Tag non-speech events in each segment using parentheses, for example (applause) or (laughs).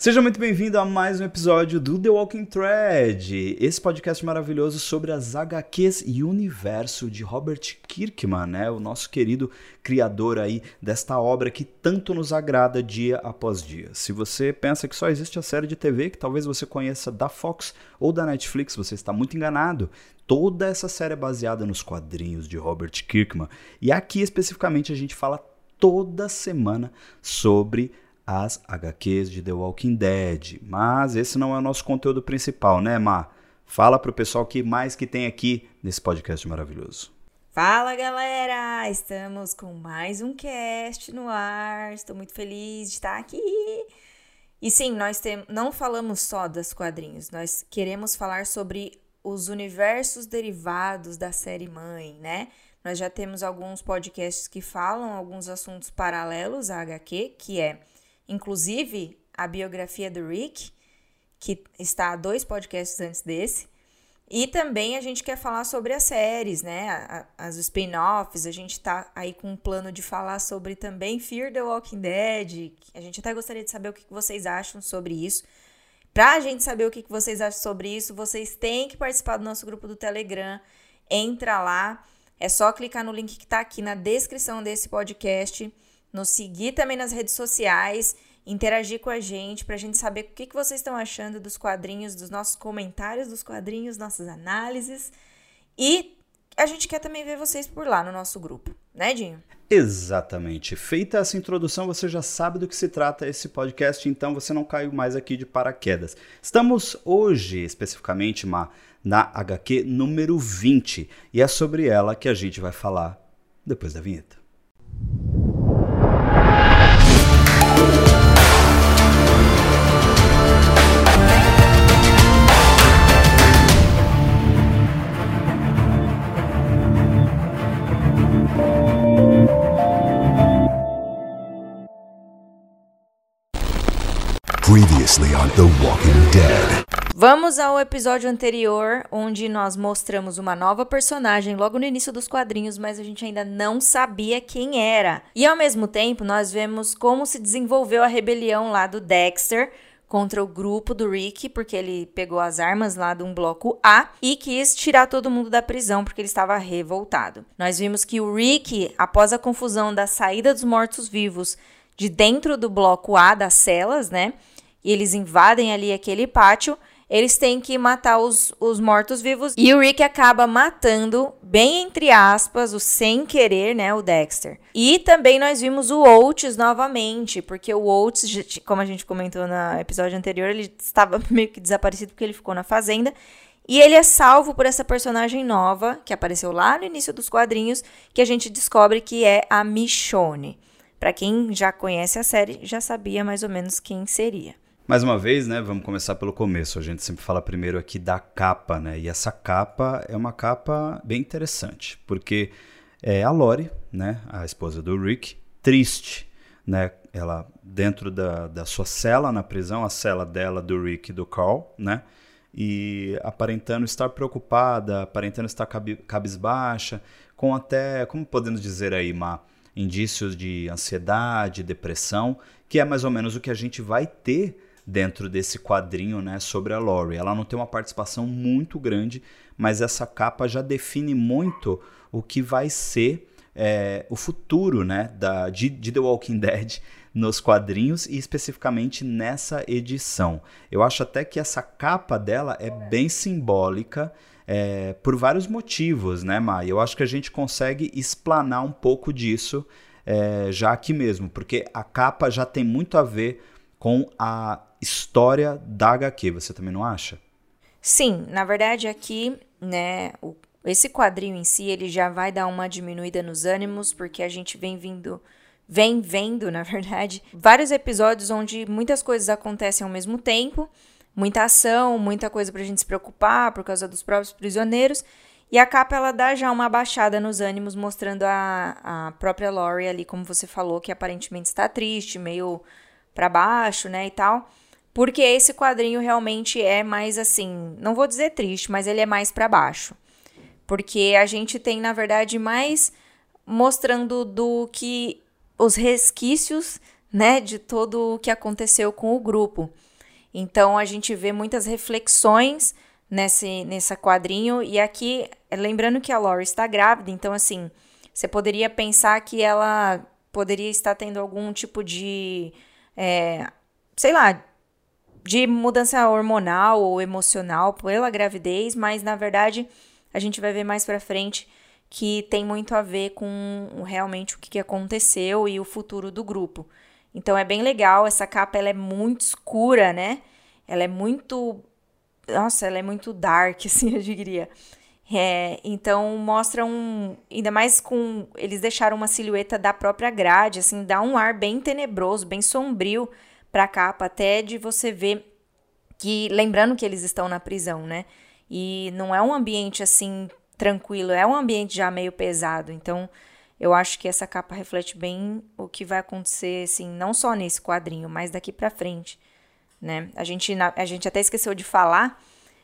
Seja muito bem-vindo a mais um episódio do The Walking Thread, esse podcast maravilhoso sobre as HQs e universo de Robert Kirkman, né? O nosso querido criador aí desta obra que tanto nos agrada dia após dia. Se você pensa que só existe a série de TV que talvez você conheça da Fox ou da Netflix, você está muito enganado. Toda essa série é baseada nos quadrinhos de Robert Kirkman. E aqui especificamente a gente fala toda semana sobre as HQs de The Walking Dead. Mas esse não é o nosso conteúdo principal, né, Mar? Fala pro pessoal que mais que tem aqui nesse podcast maravilhoso. Fala galera! Estamos com mais um cast no ar. Estou muito feliz de estar aqui. E sim, nós não falamos só dos quadrinhos, nós queremos falar sobre os universos derivados da série mãe, né? Nós já temos alguns podcasts que falam alguns assuntos paralelos à HQ, que é inclusive a biografia do Rick, que está dois podcasts antes desse. E também a gente quer falar sobre as séries, né? As spin-offs. A gente tá aí com um plano de falar sobre também Fear the Walking Dead. A gente até gostaria de saber o que vocês acham sobre isso. Pra gente saber o que vocês acham sobre isso, vocês têm que participar do nosso grupo do Telegram. Entra lá. É só clicar no link que tá aqui na descrição desse podcast nos seguir também nas redes sociais, interagir com a gente para a gente saber o que, que vocês estão achando dos quadrinhos, dos nossos comentários dos quadrinhos, nossas análises. E a gente quer também ver vocês por lá no nosso grupo, né, Dinho? Exatamente. Feita essa introdução, você já sabe do que se trata esse podcast, então você não caiu mais aqui de paraquedas. Estamos hoje, especificamente, na HQ número 20, e é sobre ela que a gente vai falar depois da vinheta. Previously on The Walking Dead. Vamos ao episódio anterior, onde nós mostramos uma nova personagem logo no início dos quadrinhos, mas a gente ainda não sabia quem era. E ao mesmo tempo, nós vemos como se desenvolveu a rebelião lá do Dexter contra o grupo do Rick, porque ele pegou as armas lá de um bloco A e quis tirar todo mundo da prisão porque ele estava revoltado. Nós vimos que o Rick, após a confusão da saída dos mortos-vivos de dentro do bloco A das celas, né? E eles invadem ali aquele pátio, eles têm que matar os, os mortos-vivos. E o Rick acaba matando, bem entre aspas, o sem querer, né? O Dexter. E também nós vimos o Oates novamente, porque o Oates, como a gente comentou no episódio anterior, ele estava (laughs) meio que desaparecido porque ele ficou na fazenda. E ele é salvo por essa personagem nova, que apareceu lá no início dos quadrinhos, que a gente descobre que é a Michonne. Para quem já conhece a série, já sabia mais ou menos quem seria. Mais uma vez, né, vamos começar pelo começo. A gente sempre fala primeiro aqui da capa, né? E essa capa é uma capa bem interessante, porque é a Lori, né, a esposa do Rick, triste, né? Ela dentro da, da sua cela na prisão, a cela dela, do Rick e do Carl, né? E aparentando estar preocupada, aparentando estar cabisbaixa, com até, como podemos dizer aí, uma indícios de ansiedade, depressão, que é mais ou menos o que a gente vai ter dentro desse quadrinho né, sobre a Laurie. Ela não tem uma participação muito grande, mas essa capa já define muito o que vai ser é, o futuro né, da, de, de The Walking (laughs) Dead nos quadrinhos e especificamente nessa edição. Eu acho até que essa capa dela é bem simbólica é, por vários motivos, né, Mai? Eu acho que a gente consegue explanar um pouco disso é, já aqui mesmo, porque a capa já tem muito a ver com a história da HQ, você também não acha? Sim, na verdade aqui, né, o, esse quadrinho em si, ele já vai dar uma diminuída nos ânimos, porque a gente vem vindo, vem vendo, (laughs) na verdade, vários episódios onde muitas coisas acontecem ao mesmo tempo, muita ação, muita coisa pra gente se preocupar por causa dos próprios prisioneiros, e a capa ela dá já uma baixada nos ânimos, mostrando a, a própria Laurie ali, como você falou, que aparentemente está triste, meio para baixo, né, e tal. Porque esse quadrinho realmente é mais assim, não vou dizer triste, mas ele é mais para baixo. Porque a gente tem, na verdade, mais mostrando do que os resquícios né, de todo o que aconteceu com o grupo. Então a gente vê muitas reflexões nesse nessa quadrinho e aqui lembrando que a Laura está grávida, então assim, você poderia pensar que ela poderia estar tendo algum tipo de é, sei lá, de mudança hormonal ou emocional pela gravidez, mas na verdade a gente vai ver mais para frente que tem muito a ver com realmente o que aconteceu e o futuro do grupo. Então é bem legal, essa capa ela é muito escura, né? Ela é muito nossa, ela é muito dark, (laughs) assim, eu diria. É, então mostra um. Ainda mais com. Eles deixaram uma silhueta da própria grade, assim, dá um ar bem tenebroso, bem sombrio pra capa, até de você ver que. Lembrando que eles estão na prisão, né? E não é um ambiente assim tranquilo, é um ambiente já meio pesado. Então, eu acho que essa capa reflete bem o que vai acontecer, assim, não só nesse quadrinho, mas daqui para frente, né? A gente, a gente até esqueceu de falar,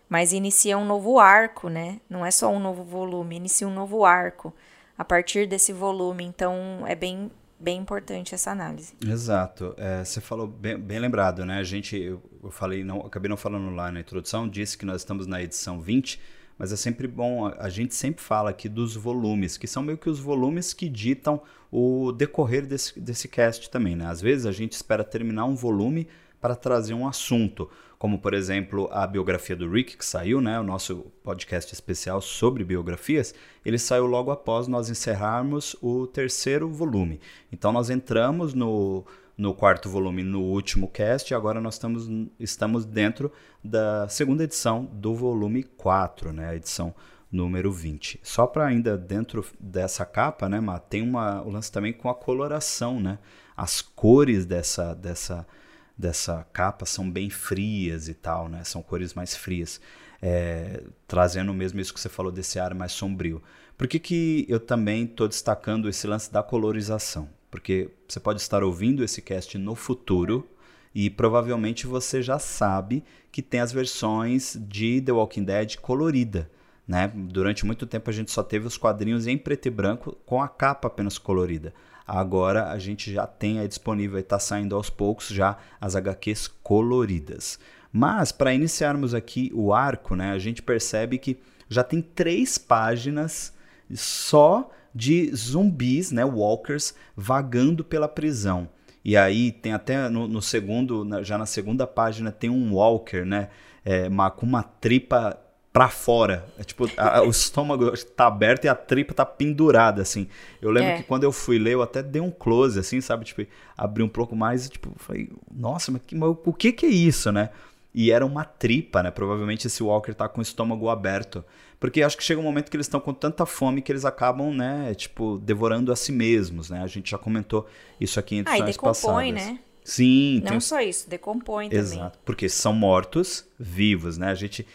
mas inicia um novo arco, né? Não é só um novo volume, inicia um novo arco a partir desse volume. Então, é bem bem importante essa análise. Exato. É, você falou bem, bem, lembrado, né? A gente, eu, eu, falei, não, acabei não falando lá na introdução, disse que nós estamos na edição 20, mas é sempre bom, a, a gente sempre fala aqui dos volumes, que são meio que os volumes que ditam o decorrer desse, desse cast também, né? Às vezes a gente espera terminar um volume para trazer um assunto como por exemplo a biografia do Rick, que saiu, né, o nosso podcast especial sobre biografias, ele saiu logo após nós encerrarmos o terceiro volume. Então nós entramos no, no quarto volume no último cast e agora nós estamos, estamos dentro da segunda edição do volume 4, né, a edição número 20. Só para ainda dentro dessa capa, né, Má, tem uma, o lance também com a coloração, né, as cores dessa, dessa dessa capa são bem frias e tal, né? São cores mais frias, é, trazendo mesmo isso que você falou desse ar mais sombrio. Por que, que eu também estou destacando esse lance da colorização? Porque você pode estar ouvindo esse cast no futuro e provavelmente você já sabe que tem as versões de The Walking Dead colorida. Né? Durante muito tempo a gente só teve os quadrinhos em preto e branco com a capa apenas colorida. Agora a gente já tem aí disponível, está saindo aos poucos já as HQs coloridas. Mas para iniciarmos aqui o arco, né, a gente percebe que já tem três páginas só de zumbis, né, walkers, vagando pela prisão. E aí tem até no, no segundo, já na segunda página tem um walker, né, é, com uma tripa para fora. É tipo, a, o estômago tá aberto e a tripa tá pendurada, assim. Eu lembro é. que quando eu fui ler, eu até dei um close, assim, sabe? Tipo, abri um pouco mais e, tipo, falei, nossa, mas, que, mas o que que é isso, né? E era uma tripa, né? Provavelmente esse Walker tá com o estômago aberto. Porque acho que chega um momento que eles estão com tanta fome que eles acabam, né, tipo, devorando a si mesmos, né? A gente já comentou isso aqui em edições ah, e decompõe, passadas. né? Sim. Não tem... só isso, decompõe Exato, também. Exato, porque são mortos vivos, né? A gente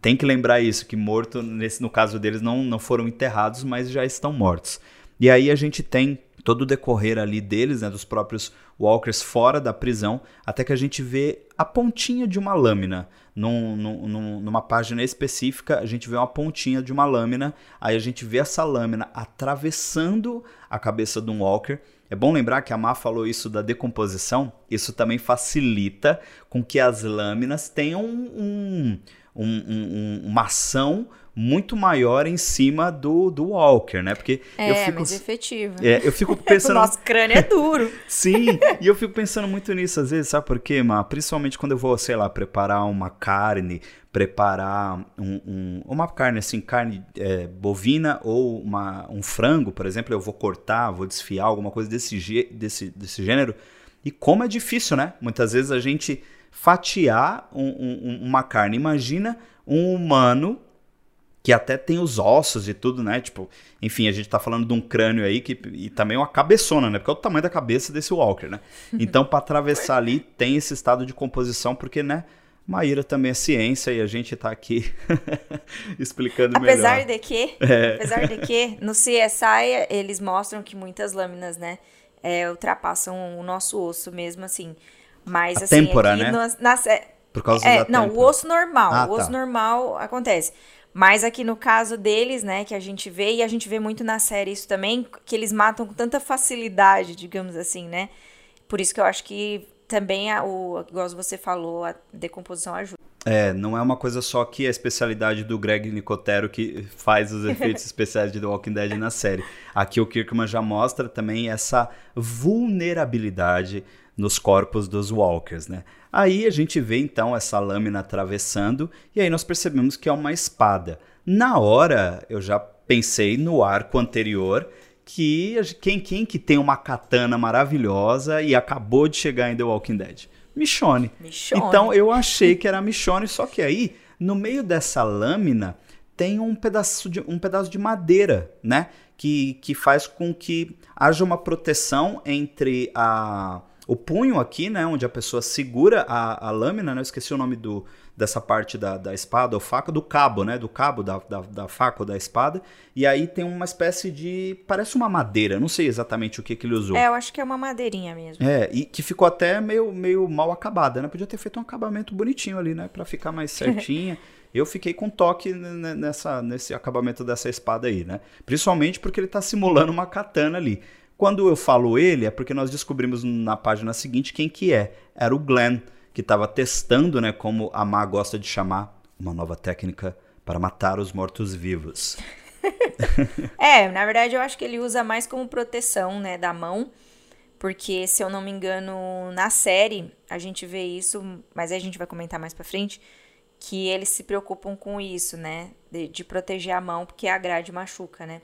tem que lembrar isso, que morto, nesse, no caso deles, não, não foram enterrados, mas já estão mortos. E aí a gente tem todo o decorrer ali deles, né, dos próprios walkers fora da prisão, até que a gente vê a pontinha de uma lâmina. Num, num, numa página específica, a gente vê uma pontinha de uma lâmina, aí a gente vê essa lâmina atravessando a cabeça de um walker. É bom lembrar que a Má falou isso da decomposição, isso também facilita com que as lâminas tenham um, um um, um, uma ação muito maior em cima do, do Walker, né? Porque é, eu fico, mais efetivo. É, eu fico (laughs) pensando. o nosso crânio é duro. (laughs) Sim, e eu fico pensando muito nisso às vezes, sabe por quê, Má? Principalmente quando eu vou, sei lá, preparar uma carne, preparar um, um, uma carne assim, carne é, bovina ou uma, um frango, por exemplo, eu vou cortar, vou desfiar, alguma coisa desse, desse, desse gênero. E como é difícil, né? Muitas vezes a gente fatiar um, um, uma carne. Imagina um humano que até tem os ossos e tudo, né? Tipo, enfim, a gente tá falando de um crânio aí que e também uma cabeçona, né? Porque é o tamanho da cabeça desse Walker, né? (laughs) Então, para atravessar ali tem esse estado de composição, porque, né? Maíra também é ciência e a gente tá aqui (laughs) explicando apesar melhor. De que, é. Apesar de que, no CSI eles mostram que muitas lâminas, né, é, ultrapassam o nosso osso mesmo, assim. Mas, a assim, têmpora, aqui né? Na, Por causa é, da Não, têmpora. o osso normal. Ah, o osso tá. normal acontece. Mas aqui no caso deles, né, que a gente vê, e a gente vê muito na série isso também, que eles matam com tanta facilidade, digamos assim, né? Por isso que eu acho que também, a, o, igual você falou, a decomposição ajuda. É, não é uma coisa só que a especialidade do Greg Nicotero que faz os efeitos (laughs) especiais de The Walking Dead na série. Aqui o Kirkman já mostra também essa vulnerabilidade nos corpos dos Walkers, né? Aí a gente vê então essa lâmina atravessando e aí nós percebemos que é uma espada. Na hora eu já pensei no arco anterior que quem, quem que tem uma katana maravilhosa e acabou de chegar em The Walking Dead? Michonne. Michonne. Então eu achei que era Michonne, só que aí no meio dessa lâmina tem um pedaço de, um pedaço de madeira, né? Que, que faz com que haja uma proteção entre a, o punho aqui, né? Onde a pessoa segura a, a lâmina, né? Eu esqueci o nome do, dessa parte da, da espada ou faca, do cabo, né? Do cabo da, da, da, faca ou da espada. E aí tem uma espécie de. Parece uma madeira, não sei exatamente o que, que ele usou. É, eu acho que é uma madeirinha mesmo. É, e que ficou até meio, meio mal acabada, né? Podia ter feito um acabamento bonitinho ali, né? Pra ficar mais (laughs) certinha. Eu fiquei com toque nessa, nesse acabamento dessa espada aí, né? Principalmente porque ele tá simulando uma katana ali. Quando eu falo ele, é porque nós descobrimos na página seguinte quem que é. Era o Glenn que estava testando, né, como a Má gosta de chamar, uma nova técnica para matar os mortos-vivos. (laughs) é, na verdade eu acho que ele usa mais como proteção, né, da mão, porque se eu não me engano, na série a gente vê isso, mas a gente vai comentar mais para frente, que eles se preocupam com isso, né, de, de proteger a mão, porque a grade machuca, né?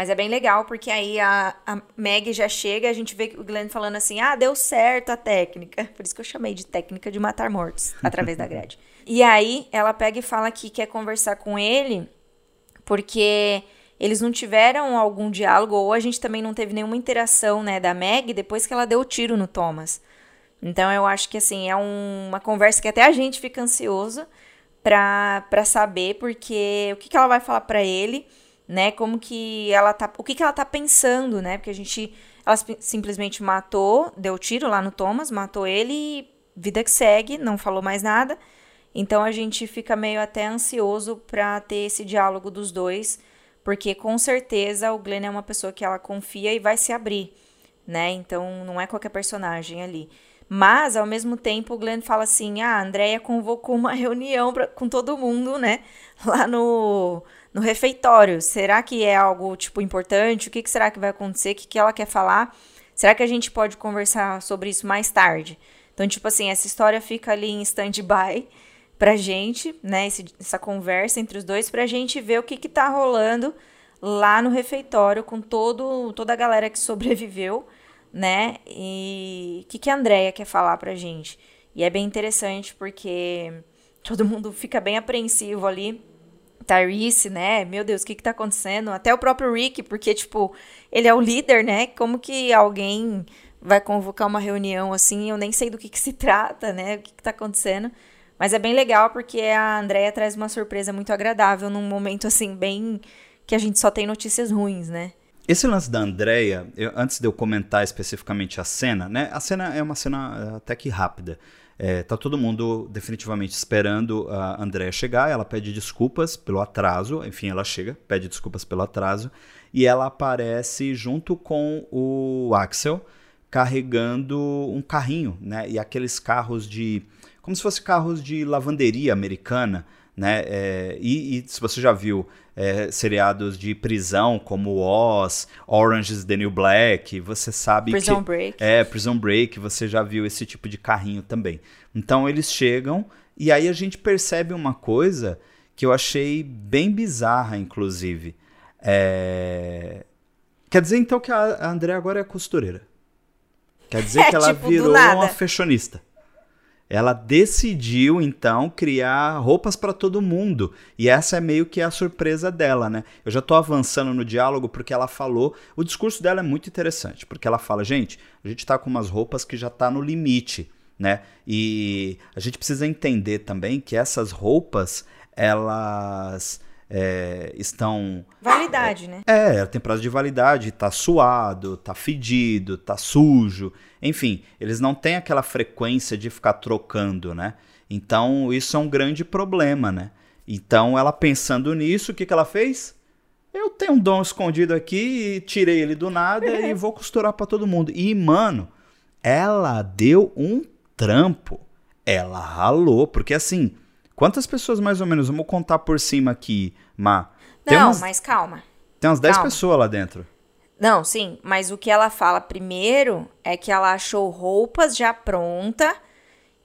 Mas é bem legal, porque aí a, a Meg já chega a gente vê o Glenn falando assim: ah, deu certo a técnica. Por isso que eu chamei de técnica de matar mortos, (laughs) através da grade. E aí ela pega e fala que quer conversar com ele, porque eles não tiveram algum diálogo, ou a gente também não teve nenhuma interação, né, da Meg depois que ela deu o tiro no Thomas. Então eu acho que assim, é um, uma conversa que até a gente fica ansioso pra, pra saber, porque o que, que ela vai falar para ele né? Como que ela tá, o que que ela tá pensando, né? Porque a gente ela simplesmente matou, deu tiro lá no Thomas, matou ele vida que segue, não falou mais nada. Então a gente fica meio até ansioso para ter esse diálogo dos dois, porque com certeza o Glenn é uma pessoa que ela confia e vai se abrir, né? Então não é qualquer personagem ali. Mas, ao mesmo tempo, o Glenn fala assim: ah, a Andrea convocou uma reunião pra, com todo mundo, né? (laughs) Lá no, no refeitório. Será que é algo, tipo, importante? O que, que será que vai acontecer? O que, que ela quer falar? Será que a gente pode conversar sobre isso mais tarde? Então, tipo assim, essa história fica ali em stand-by (laughs) pra gente, né? Esse, essa conversa entre os dois, pra gente ver o que, que tá rolando lá no refeitório com todo, toda a galera que (laughs) sobreviveu, né? E o que, que a Andrea quer falar pra gente? E é bem interessante porque (laughs) todo mundo fica bem apreensivo ali Tyrese, né? Meu Deus, o que que tá acontecendo? Até o próprio Rick, porque, tipo, ele é o líder, né? Como que alguém vai convocar uma reunião assim? Eu nem sei do que que se (laughs) trata, né? O que que tá acontecendo. Mas é bem legal porque a Andrea traz uma surpresa muito agradável num momento, assim, bem... que a gente só tem notícias ruins, né? Esse lance da Andrea, eu, antes de eu comentar especificamente a cena, né? A cena é uma cena eh, até que rápida. É, tá todo mundo definitivamente esperando a Andrea chegar. Ela pede desculpas pelo atraso. Enfim, ela chega, pede desculpas pelo atraso. E ela aparece junto com o Axel carregando um carrinho, né? E aqueles carros de. Como se fossem carros de lavanderia americana, né? É, e, e, se você já viu é, seriados de prisão como Oz, Orange is the New Black, você sabe Prison que... Break. É, Prison Break, você já viu esse tipo de carrinho também. Então eles chegam e aí a gente percebe uma coisa que eu achei bem bizarra, inclusive. É... Quer dizer então que a André agora é costureira. Quer dizer (laughs) é, que ela tipo, virou uma fashionista. Ela decidiu então criar roupas para todo mundo. E essa é meio que a surpresa dela, né? Eu já estou avançando no diálogo porque ela falou, o discurso dela é muito interessante, porque ela fala, gente, a gente está com umas roupas que já está no limite, né? E a gente precisa entender também que essas roupas, elas é, estão. Validade, é, né? É, tem prazo de validade, tá suado, tá fedido, tá sujo. Enfim, eles não têm aquela frequência de ficar trocando, né? Então, isso é um grande problema, né? Então, ela pensando nisso, o que, que ela fez? Eu tenho um dom escondido aqui, tirei ele do nada e (laughs) vou costurar para todo mundo. E, mano, ela deu um trampo. Ela ralou, porque assim, quantas pessoas mais ou menos, vamos contar por cima aqui, Má? Tem Não, umas, mas calma. Tem umas 10 pessoas lá dentro. Não, sim, mas o que ela fala primeiro é que ela achou roupas já pronta,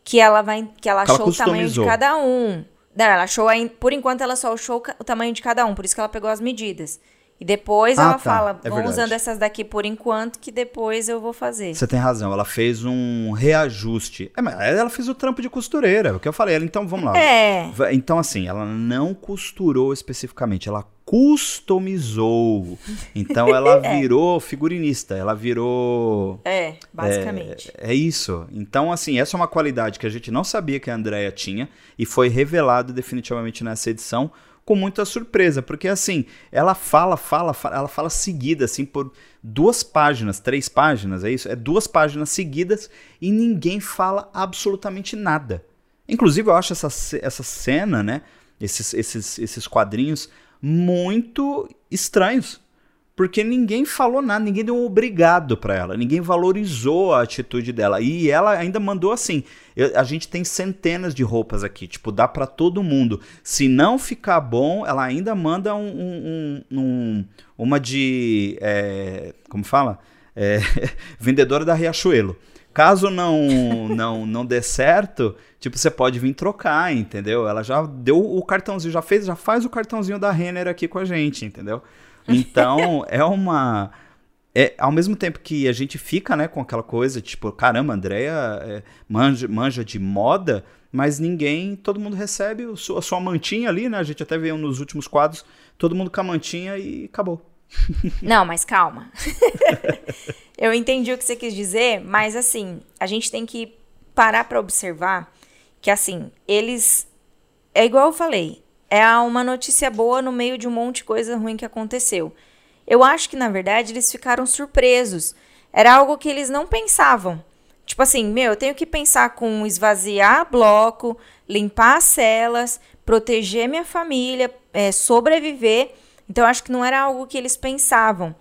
que ela vai, que ela achou ela o tamanho de cada um. Não, ela achou, por enquanto ela só achou o tamanho de cada um, por isso que ela pegou as medidas. E depois ah, ela tá. fala, é usando essas daqui por enquanto, que depois eu vou fazer. Você tem razão, ela fez um reajuste. É, ela fez o trampo de costureira, é o que eu falei. Ela, então, vamos lá. É. Então, assim, ela não costurou especificamente, ela customizou. Então ela (laughs) é. virou figurinista, ela virou. É, basicamente. É, é, isso. Então, assim, essa é uma qualidade que a gente não sabia que a Andrea tinha e foi revelado definitivamente nessa edição com muita surpresa, porque assim, ela fala, fala, fala, ela fala seguida, assim, por duas páginas, três páginas, é isso? É duas páginas seguidas e ninguém fala absolutamente nada. Inclusive, eu acho essa, essa cena, né? Esses, esses, esses quadrinhos muito estranhos. Porque ninguém falou nada, ninguém deu um obrigado para ela, ninguém valorizou a atitude dela. E ela ainda mandou assim: eu, a gente tem centenas de roupas aqui, tipo, dá para todo mundo. Se não ficar bom, ela ainda manda um, um, um uma de. É, como fala? É, (laughs) vendedora da Riachuelo. Caso não não não dê certo, tipo, você pode vir trocar, entendeu? Ela já deu o cartãozinho, já fez, já faz o cartãozinho da Renner aqui com a gente, entendeu? Então, é uma é, ao mesmo tempo que a gente fica, né, com aquela coisa, tipo, caramba, a Andrea é, manja, manja de moda, mas ninguém, todo mundo recebe a sua, a sua mantinha ali, né? A gente até viu nos últimos quadros, todo mundo com a mantinha e acabou. (laughs) Não, mas calma. (laughs) Eu entendi o que você quis dizer, mas assim, a gente tem que parar para observar que assim, eles é igual eu falei, é uma notícia boa no meio de um monte de coisa ruim que aconteceu. Eu acho que na verdade eles ficaram surpresos. Era algo que eles não pensavam. Tipo assim, meu, eu tenho que pensar com esvaziar bloco, limpar as celas, proteger minha família, é, sobreviver. Então, acho que não era algo que eles pensavam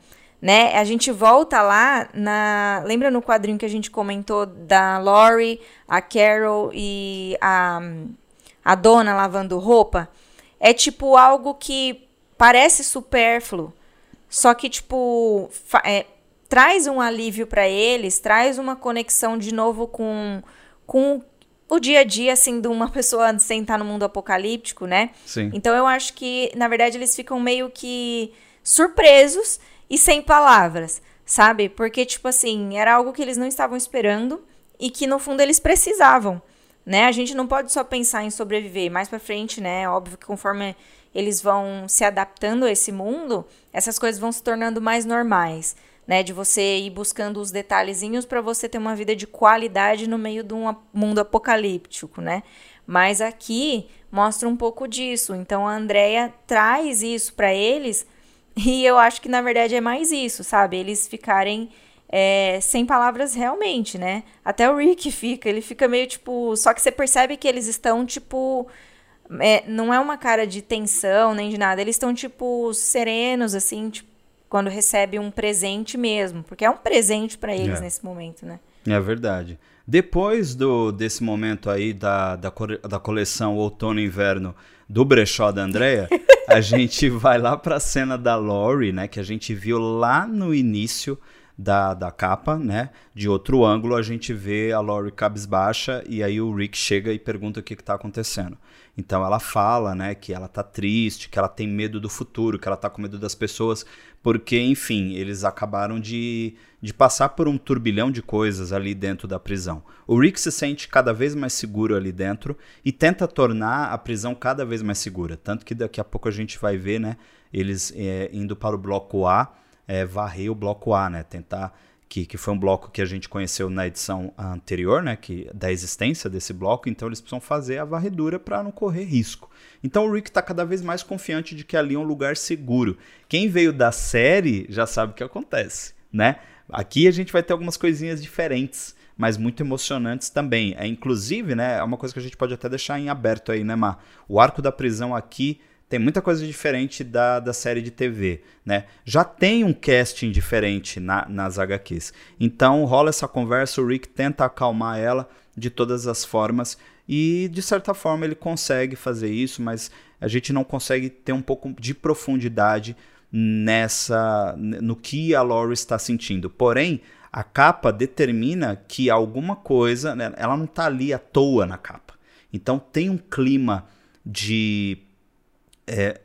né? A gente volta lá na. Lembra no quadrinho que a gente comentou da Lori, a Carol e a, a dona lavando roupa? É tipo algo que parece supérfluo, só que, tipo, é, traz um alívio para eles, traz uma conexão de novo com, com o dia a dia, assim, de uma (laughs) pessoa sem estar no mundo apocalíptico, né? Sim. Então eu acho que, na verdade, eles ficam meio que surpresos e sem palavras, sabe? Porque, tipo assim, era algo que eles não estavam esperando e que, no fundo, eles precisavam, né? A gente não pode só pensar em sobreviver. Mais pra frente, né? Óbvio que conforme eles vão se adaptando a esse mundo, essas coisas vão se tornando mais normais, né? De você ir buscando os detalhezinhos para você ter uma vida de qualidade no meio de um mundo apocalíptico, né? Mas aqui mostra um pouco disso. Então a Andrea traz isso para eles e eu acho que na verdade é mais isso, sabe? Eles ficarem é, sem palavras realmente, né? Até o Rick fica, ele fica meio tipo. Só que você percebe que eles estão tipo. É, não é uma cara de tensão nem de nada, eles estão tipo serenos, assim, tipo, quando recebe um presente mesmo, porque é um presente para eles é. nesse momento, né? É verdade. Depois do, desse momento aí da, da, da coleção Outono e Inverno do brechó da Andrea, (laughs) a gente vai lá para a cena da Lori, né, que a gente viu lá no início da, da capa, né? De outro ângulo, a gente vê a Lori cabisbaixa e aí o Rick chega e pergunta o que está acontecendo. Então ela fala, né, que ela tá triste, que ela tem medo do futuro, que ela tá com medo das pessoas, porque, enfim, eles acabaram de, de passar por um turbilhão de coisas ali dentro da prisão. O Rick se sente cada vez mais seguro ali dentro e tenta tornar a prisão cada vez mais segura. Tanto que daqui a pouco a gente vai ver, né, eles é, indo para o bloco A, é, varrer o bloco A, né, tentar que, que foi um bloco que a gente conheceu na edição anterior, né, que, da existência desse bloco, então eles precisam fazer a varredura para não correr risco. Então o Rick está cada vez mais confiante de que ali é um lugar seguro. Quem veio da série já sabe o que acontece, né? Aqui a gente vai ter algumas coisinhas diferentes, mas muito emocionantes também. É inclusive, né, é uma coisa que a gente pode até deixar em aberto aí, né, Mar? O arco da prisão aqui tem muita coisa diferente da, da série de TV, né? Já tem um casting diferente na, nas HQs. Então rola essa conversa, o Rick tenta acalmar ela de todas as formas e de certa forma ele consegue fazer isso, mas a gente não consegue ter um pouco de profundidade nessa no que a Laurie está sentindo. Porém, a capa determina que alguma coisa, né, ela não está ali à toa na capa. Então tem um clima de é,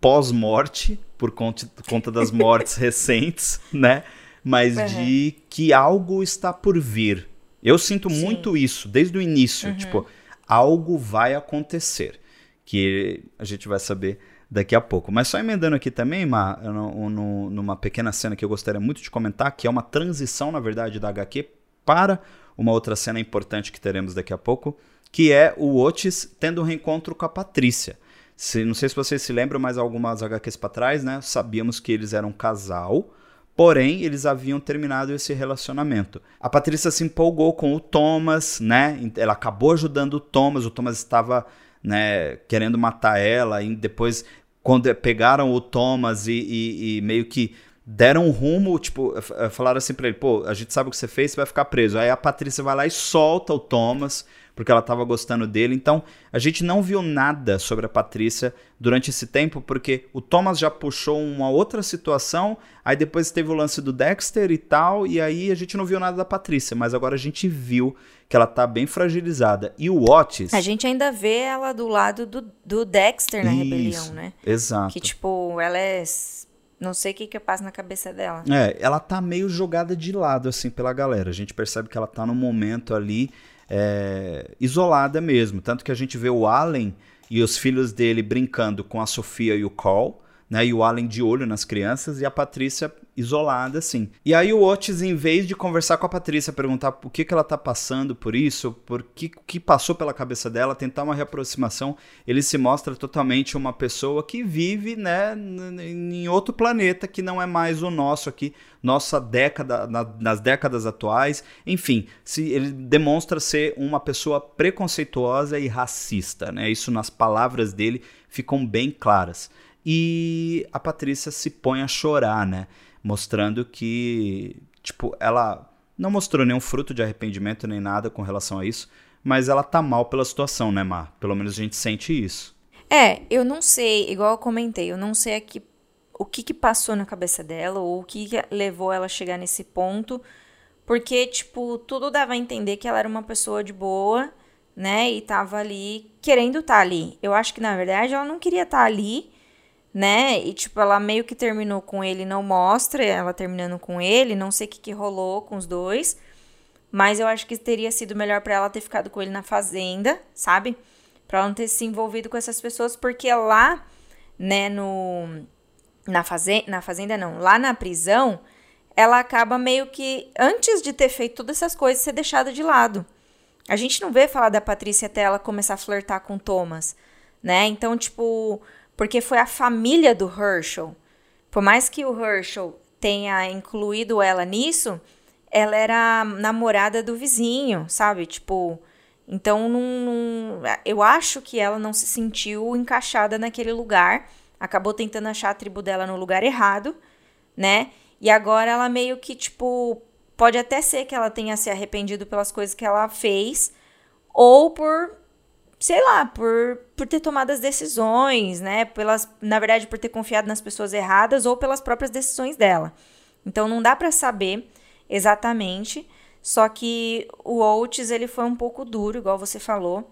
pós-morte, por conta, conta das mortes (laughs) recentes, né? Mas uhum. de que algo está por vir. Eu sinto Sim. muito isso desde o início. Uhum. Tipo, algo vai acontecer. Que a gente vai saber daqui a pouco. Mas só emendando aqui também, Ma, no, no, numa pequena cena que eu gostaria muito de comentar, que é uma transição, na verdade, da HQ para uma outra cena importante que teremos daqui a pouco, que é o Otis tendo um reencontro com a Patrícia. Se, não sei se vocês se lembram, mas algumas HQs para trás, né? Sabíamos que eles eram um casal, porém eles haviam terminado esse relacionamento. A Patrícia se empolgou com o Thomas, né? Ela acabou ajudando o Thomas, o Thomas estava né, querendo matar ela, e depois, quando pegaram o Thomas e, e, e meio que deram um rumo, tipo, falaram assim pra ele, pô, a gente sabe o que você fez, você vai ficar preso. Aí a Patrícia vai lá e solta o Thomas, porque ela estava gostando dele. Então, a gente não viu nada sobre a Patrícia durante esse tempo, porque o Thomas já puxou uma outra situação, aí depois teve o lance do Dexter e tal, e aí a gente não viu nada da Patrícia, mas agora a gente viu que ela tá bem fragilizada. E o Otis. A gente ainda vê ela do lado do, do Dexter na Isso, rebelião, né? Exato. Que, tipo, ela é. Não sei o que que passa na cabeça dela. É, ela tá meio jogada de lado, assim, pela galera. A gente percebe que ela tá num momento ali é, isolada mesmo. Tanto que a gente vê o Allen e os filhos dele brincando com a Sofia e o Carl, né? E o Allen de olho nas crianças e a Patrícia isolada, assim. E aí o Otis, em vez de conversar com a Patrícia, perguntar por que, que ela tá passando por isso, por que, que passou pela cabeça dela, tentar uma reaproximação, ele se mostra totalmente uma pessoa que vive, né, em outro planeta que não é mais o nosso aqui, nossa década, na, nas décadas atuais. Enfim, se ele demonstra ser uma pessoa preconceituosa e racista, né? Isso nas palavras dele ficam bem claras. E a Patrícia se põe a chorar, né? mostrando que, tipo, ela não mostrou nenhum fruto de arrependimento nem nada com relação a isso, mas ela tá mal pela situação, né, Mar? Pelo menos a gente sente isso. É, eu não sei, igual eu comentei, eu não sei aqui o que, que passou na cabeça dela ou o que, que levou ela a chegar nesse ponto, porque, tipo, tudo dava a entender que ela era uma pessoa de boa, né, e tava ali querendo estar tá ali. Eu acho que, na verdade, ela não queria estar tá ali, né? E, tipo, ela meio que terminou com ele, não mostra ela terminando com ele, não sei o que, que rolou com os dois. Mas eu acho que teria sido melhor para ela ter ficado com ele na fazenda, sabe? Pra ela não ter se envolvido com essas pessoas, porque lá, né, no. Na, faze na fazenda, não, lá na prisão, ela acaba meio que, antes de ter feito todas essas coisas, ser deixada de lado. A gente não vê falar da Patrícia até ela começar a flertar com Thomas, né? Então, tipo, porque foi a família do Herschel. Por mais que o Herschel tenha incluído ela nisso, ela era namorada do vizinho, sabe? Tipo, então não, não, eu acho que ela não se sentiu encaixada naquele lugar, acabou tentando achar a tribo dela no lugar errado, né? E agora ela meio que tipo pode até ser que ela tenha se arrependido pelas coisas que ela fez ou por sei lá, por, por ter tomado as decisões, né? Pelas, na verdade, por ter confiado nas pessoas erradas ou pelas próprias decisões dela. Então não dá para saber exatamente. Só que o Oates, ele foi um pouco duro, igual você falou,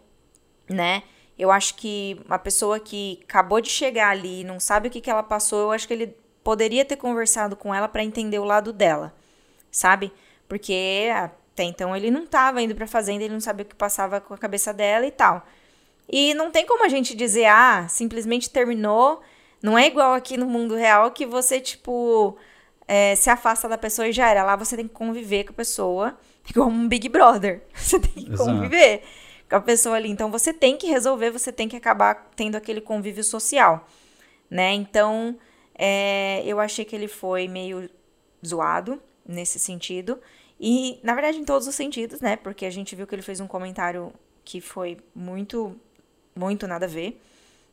né? Eu acho que uma pessoa que acabou de chegar ali, não sabe o que, que ela passou, eu acho que ele poderia ter conversado com ela para entender o lado dela, sabe? Porque até então ele não estava indo para fazenda, ele não sabia o que passava com a cabeça dela e tal. E não tem como a gente dizer, ah, simplesmente terminou. Não é igual aqui no mundo real que você, tipo, é, se afasta da pessoa e já era. Lá você tem que conviver com a pessoa, (laughs) igual um Big Brother. (laughs) Você tem que Exato. conviver com a pessoa ali. Então você tem que resolver, você tem que acabar tendo aquele convívio social, né? Então é, eu achei que ele foi meio zoado nesse sentido. E, na verdade, em todos os sentidos, né? Porque a gente viu que ele fez um comentário que foi muito muito nada a ver,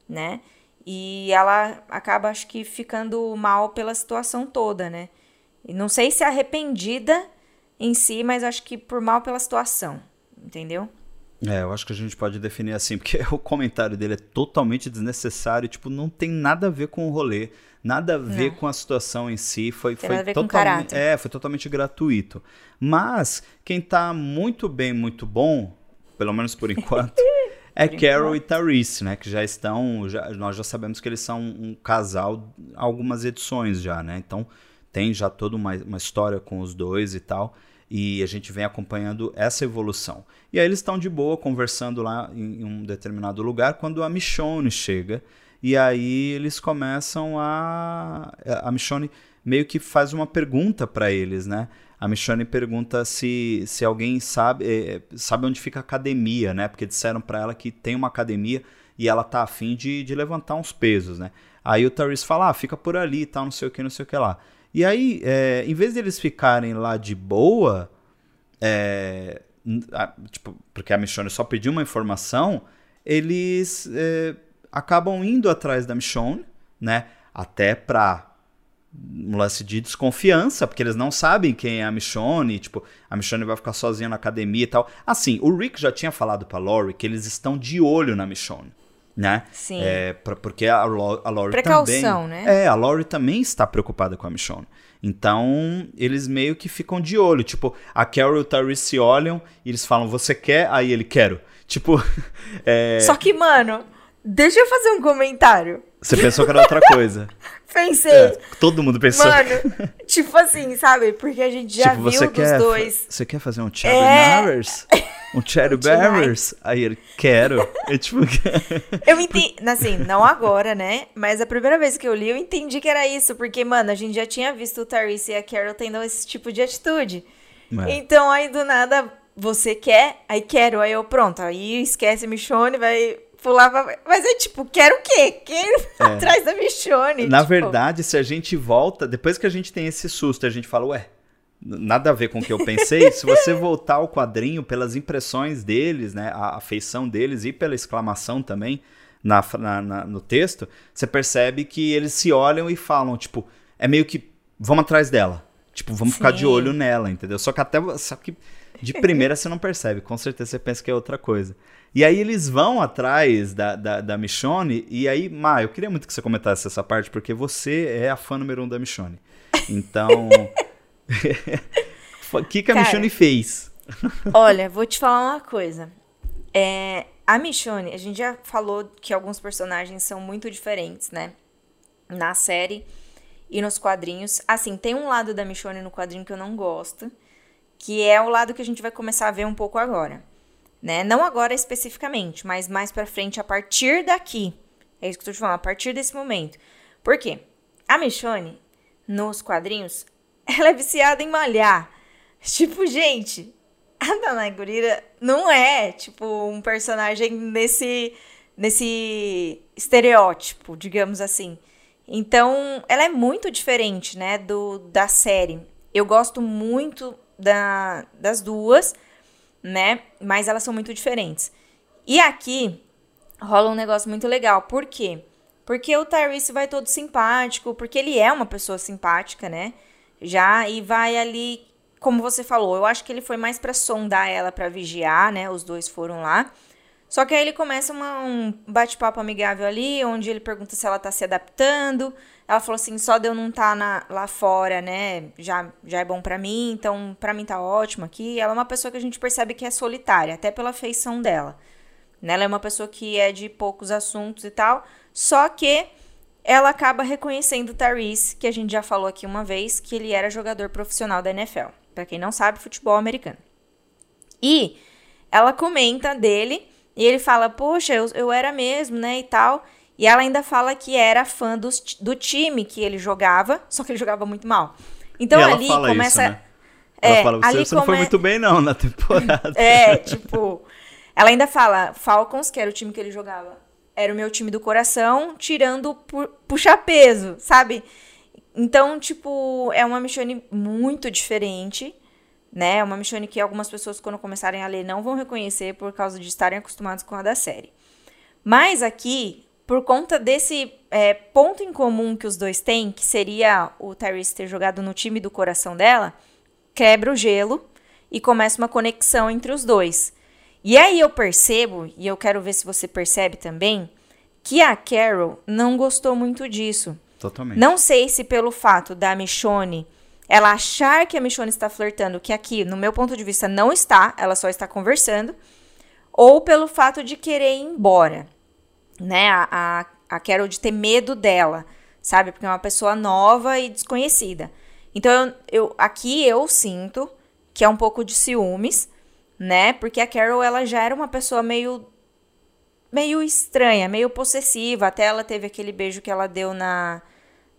né? E ela acaba, acho que, ficando mal pela situação toda, né? E não sei se arrependida em si, mas acho que por mal pela situação, entendeu? É, eu acho que a gente pode definir assim, (laughs) porque o comentário dele é totalmente desnecessário, tipo, não tem nada a ver com o rolê, nada a ver não. com a situação em si, foi, tem foi totalmente, é, foi totalmente gratuito. Mas quem tá muito bem, muito bom, pelo menos por (laughs) enquanto, é Carol e Tarice, né, que já estão, já, nós já sabemos que eles são um casal algumas edições já, né? Então, tem já toda uma, uma história com os dois e tal. E a gente vem acompanhando essa evolução. E aí eles estão de boa conversando lá em, em um determinado lugar quando a Michonne chega. E aí eles começam a. A Michonne meio que faz uma pergunta para eles, né? A Michonne pergunta se, se alguém sabe, é, sabe onde fica a academia, né? Porque disseram para ela que tem uma academia e ela tá afim de, de levantar uns pesos, né? Aí o Therese fala, ah, fica por ali e tal, não sei o que, não sei o que lá. E aí, é, em vez deles ficarem lá de boa, é, tipo, porque a Michonne só pediu uma informação, eles é, acabam indo atrás da Michonne, né? Até pra um lance de desconfiança, porque eles não sabem quem é a Michonne, tipo, a Michonne vai ficar sozinha na academia e tal. Assim, o Rick já tinha falado pra Lori que eles estão de olho na Michonne né? Sim. É, pra, porque a, a Laurie Precaução, também... né? É, a Laurie também está preocupada com a Michonne. Então, eles meio que ficam de olho. Tipo, a Carol e o Tyrese se olham e eles falam, você quer? Aí ele, quero. Tipo, (laughs) é... Só que, mano, deixa eu fazer um comentário. Você pensou que era outra coisa. (laughs) Pensei. É, todo mundo pensou. Mano, tipo assim, sabe? Porque a gente já tipo, viu você dos quer, dois. Você quer fazer um Cherry É. (laughs) Um Cherry Bearers? Aí ele, quero. É tipo... (laughs) Eu entendi, assim, não agora, né? Mas a primeira vez que eu li, eu entendi que era isso. Porque, mano, a gente já tinha visto o Therese e a Carol tendo esse tipo de atitude. É. Então, aí do nada, você quer, aí quero, aí eu, pronto. Aí esquece Michonne, vai pular pra... Mas é tipo, quero o quê? Quero (laughs) atrás da Michonne. É. Na tipo. verdade, se a gente volta, depois que a gente tem esse susto, a gente fala, ué, nada a ver com o que eu pensei. (laughs) se você voltar ao quadrinho pelas impressões deles, né, a afeição deles e pela exclamação também na, na- na- no texto, você percebe que eles se olham e falam, tipo, é meio que, vamos atrás dela. Tipo, vamos ficar de Sim. olho nela, entendeu? Só que até, só que de (laughs) primeira você não percebe, com certeza você pensa que é outra coisa. E aí eles vão atrás da, da, da Michonne, e aí, Ma, eu queria muito que você comentasse essa parte, porque você é a fã número um da Michonne. Então, (laughs) o que, que a Cara. Michonne fez? Olha, vou te falar uma coisa. É, a Michonne, a gente já falou que alguns personagens são muito diferentes, né? Na série e nos quadrinhos. Assim, tem um lado da Michonne no quadrinho que eu não gosto, que é o lado que a gente vai começar a ver um pouco agora. Né? Não agora especificamente, mas mais pra frente, a partir daqui. É isso que eu tô te falando, a partir desse momento. Por quê? A Michonne, nos quadrinhos, (laughs) ela é viciada em malhar. Tipo, gente, a Danai Gurira não é, tipo, um personagem nesse, nesse estereótipo, digamos assim. Então, ela é muito diferente, né, do, da série. Eu gosto muito da, das duas, né, mas elas são muito diferentes. E aqui rola um negócio muito legal. Por quê? Porque o Tyrese vai todo simpático, porque ele é uma pessoa simpática, né? Já e vai ali, como você falou, eu acho que ele foi mais pra sondar ela, pra vigiar, né? Os dois foram lá. Só que aí ele começa uma- um bate-papo amigável ali, onde ele pergunta se ela tá se adaptando. Ela falou assim, só de eu não estar lá fora, né, já, já é bom pra mim, então pra mim tá ótimo aqui. Ela é uma pessoa que a gente percebe que é solitária, até pela feição dela. Né? Ela é uma pessoa que é de poucos assuntos e tal, só que ela acaba reconhecendo o Tyrese, que a gente já falou aqui uma vez, que ele era jogador profissional da NFL. Pra quem não sabe, futebol americano. E ela comenta dele e ele fala: Poxa, eu, eu era mesmo, né? E tal. E ela ainda fala que era fã dos ti- do time que ele jogava, só que ele jogava muito mal. Então ela ali começa. isso, né? Ela É, fala, você, ali você não foi come- muito bem não na temporada. (laughs) É, tipo. Ela ainda fala, Falcons, que era o time que ele jogava, era o meu time do coração, tirando pu puxar peso, sabe? Então, tipo, é uma Michonne muito diferente, né? É uma Michonne que algumas pessoas, quando começarem a ler, não vão reconhecer por causa de estarem acostumados com a da série. Mas aqui, por conta desse é, ponto em comum que os dois têm, que seria o Tyrese ter jogado no time do coração dela, quebra o gelo e começa uma conexão entre os dois. E aí eu percebo, e eu quero ver se você percebe também, que a Carol não gostou muito disso. Totalmente. Não sei se pelo fato da Michonne ela achar que a Michonne está flertando, que aqui, no meu ponto de vista, não está, ela só está conversando, ou pelo fato de querer ir embora, né? A, a, a Carol de ter medo dela, sabe? Porque é uma pessoa nova e desconhecida. Então, eu, eu, aqui eu sinto que é um pouco de ciúmes, né? Porque a Carol, ela já era uma pessoa meio meio estranha, meio possessiva, até ela teve aquele beijo que ela deu na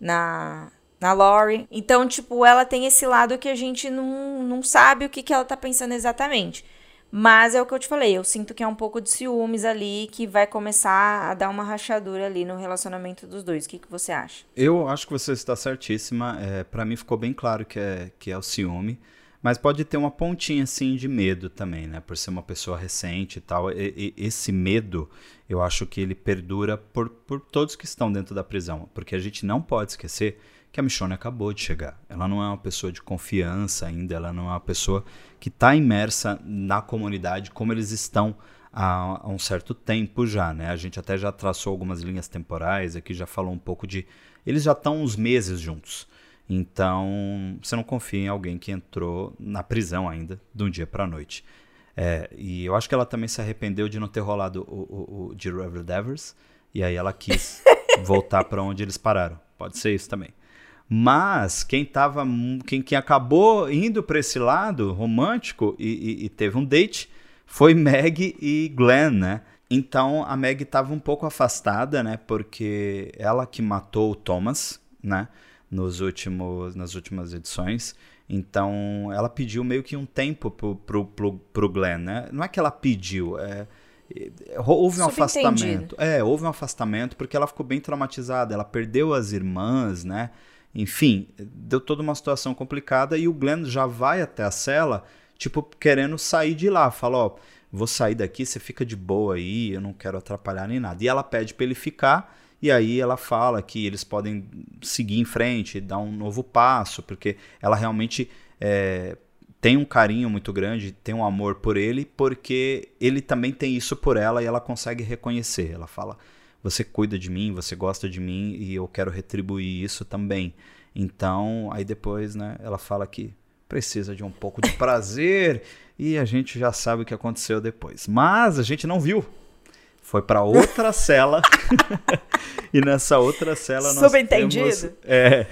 na na Lori. Então, tipo, ela tem esse lado que a gente não, não sabe o que, que ela tá pensando exatamente. Mas é o que eu te falei, eu sinto que é um pouco de ciúmes ali, que vai começar a dar uma rachadura ali no relacionamento dos dois. O que, que você acha? Eu acho que você está certíssima. É, para mim ficou bem claro que é, que é o ciúme. Mas pode ter uma pontinha assim de medo também, né? Por ser uma pessoa recente e tal. E, e, esse medo, eu acho que ele perdura por, por todos que estão dentro da prisão. Porque a gente não pode esquecer que a Michonne acabou de chegar. Ela não é uma pessoa de confiança ainda, ela não é uma pessoa que está imersa na comunidade como eles estão há, um certo tempo já, né? A gente até já traçou algumas linhas temporais aqui, já falou um pouco de. Eles já estão uns meses juntos. Então, você não confia em alguém que entrou na prisão ainda, de um dia para a noite. É, e eu acho que ela também se arrependeu de não ter rolado o, o, o de Revel Devers, e aí ela quis (laughs) voltar para onde eles pararam. Pode ser isso também. Mas quem tava, quem, quem acabou indo para esse lado romântico e, e, e, teve um date foi Meg e Glenn, né? Então a Meg estava um pouco afastada, né? Porque ela que matou o Thomas, né? Nos últimos, nas últimas edições. Então ela pediu meio que um tempo pro, pro, pro, pro Glenn, né? Não é que ela pediu, é, houve um afastamento. É, houve um afastamento porque ela ficou bem traumatizada. Ela perdeu as irmãs, né? Enfim, deu toda uma situação complicada e o Glenn já vai até a cela, tipo, querendo sair de lá. Fala, ó, vou sair daqui, você fica de boa aí, eu não quero atrapalhar nem nada. E ela pede para ele ficar, e aí ela fala que eles podem seguir em frente, dar um novo passo, porque ela realmente é, tem um carinho muito grande, tem um amor por ele, porque ele também tem isso por ela e ela consegue reconhecer. Ela fala você cuida de mim, você gosta de mim e eu quero retribuir isso também. Então, aí depois, né, ela fala que precisa de um pouco de (laughs) prazer e a gente já sabe o que aconteceu depois. Mas a gente não viu. Foi para outra (laughs) cela. (laughs) e nessa outra cela nós Subentendido. temos é,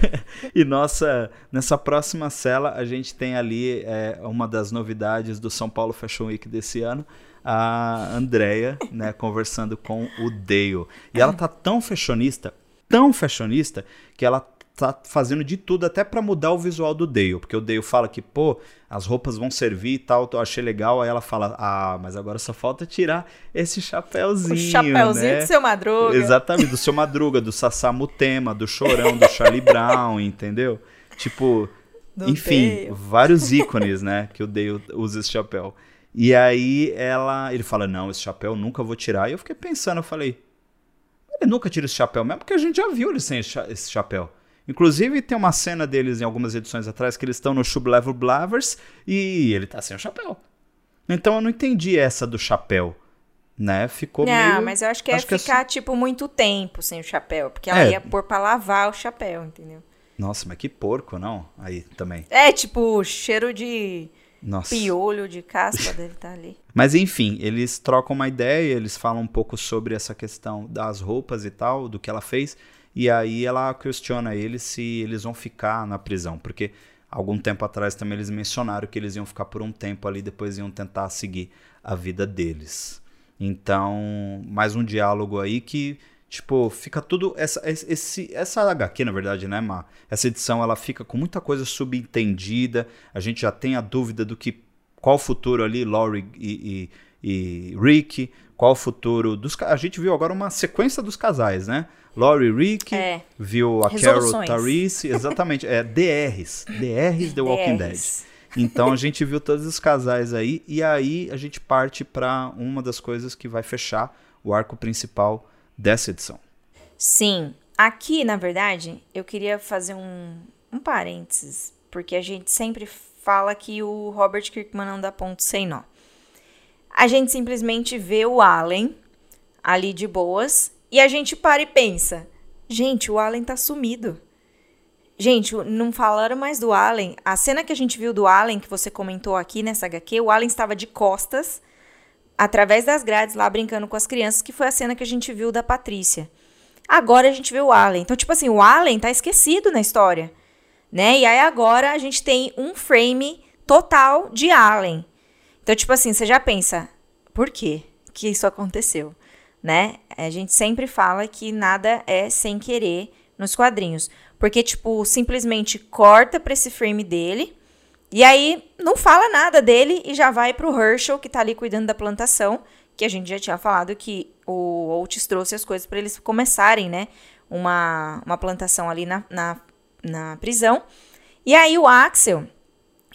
e nossa nessa próxima cela a gente tem ali é, uma das novidades do São Paulo Fashion Week desse ano, a Andrea, né, conversando com o Dale. E ela tá tão fashionista, tão fashionista, que ela tá fazendo de tudo até para mudar o visual do Dale, porque o Dale fala que, pô, as roupas vão servir e tal, eu achei legal, aí ela fala, ah, mas agora só falta tirar esse chapéuzinho, O chapéuzinho né? do seu Madruga. Exatamente, do seu Madruga, do Sassamu Tema, do Chorão, do Charlie Brown, entendeu? Tipo, do enfim, Dale. vários ícones, né, que o Dale usa esse chapéu. E aí ela, ele fala: "Não, esse chapéu eu nunca vou tirar". E eu fiquei pensando, eu falei: "Ele nunca tira esse chapéu mesmo, porque a gente já viu ele sem esse chapéu". Inclusive tem uma cena deles em algumas edições atrás que eles estão no Shub Level Blavers e ele tá sem o chapéu. Então eu não entendi essa do chapéu. Né? Ficou não, meio. mas eu acho que acho ia ficar, é... tipo, muito tempo sem o chapéu. Porque ela é. ia pôr pra lavar o chapéu, entendeu? Nossa, mas que porco, não? Aí também. É, tipo, cheiro de nossa. Piolho de caspa dele tá ali. (laughs) Mas enfim, eles trocam uma ideia, eles falam um pouco sobre essa questão das roupas e tal, do que ela fez, e aí ela questiona ele se eles vão ficar na prisão, porque algum tempo atrás também eles mencionaram que eles iam ficar por um tempo ali, depois iam tentar seguir a vida deles. Então, mais um diálogo aí que Tipo, fica tudo. Essa, esse, essa HQ, na verdade, né, Má? Essa edição ela fica com muita coisa subentendida. A gente já tem a dúvida do que. Qual o futuro ali, Laurie e, e, e Rick. Qual o futuro dos. A gente viu agora uma sequência dos casais, né? Laurie e Rick. É. Viu a Carol Tarice. Exatamente. É DRs. DRs The Walking Dead. Então a gente viu todos os casais aí. E aí a gente parte para uma das coisas que vai fechar o arco principal dessa edição. Sim. Aqui, na verdade, eu queria fazer um, um parênteses, porque a gente sempre fala que o Robert Kirkman não dá ponto sem nó. A gente simplesmente vê o Allen ali de boas e a gente para e pensa: gente, o Allen tá sumido. Gente, não falaram mais do Allen. A cena que a gente viu do Allen, que você comentou aqui nessa HQ, o Allen estava de costas, através das grades, lá brincando com as crianças, que foi a cena que a gente viu da Patrícia. Agora a gente vê o Allen. Então, tipo assim, o Allen tá esquecido na história, né? E aí agora a gente tem um frame total de Allen. Então, tipo assim, você já pensa, por quê que isso aconteceu, né? A gente sempre fala que nada é sem querer nos quadrinhos. Porque, tipo, simplesmente corta pra esse frame dele. E aí não fala nada dele e já vai pro Herschel, que tá ali cuidando da plantação. Que a gente já tinha falado que o Oates trouxe as coisas para eles começarem, né? Uma, uma plantação ali na, na, na prisão. E aí o Axel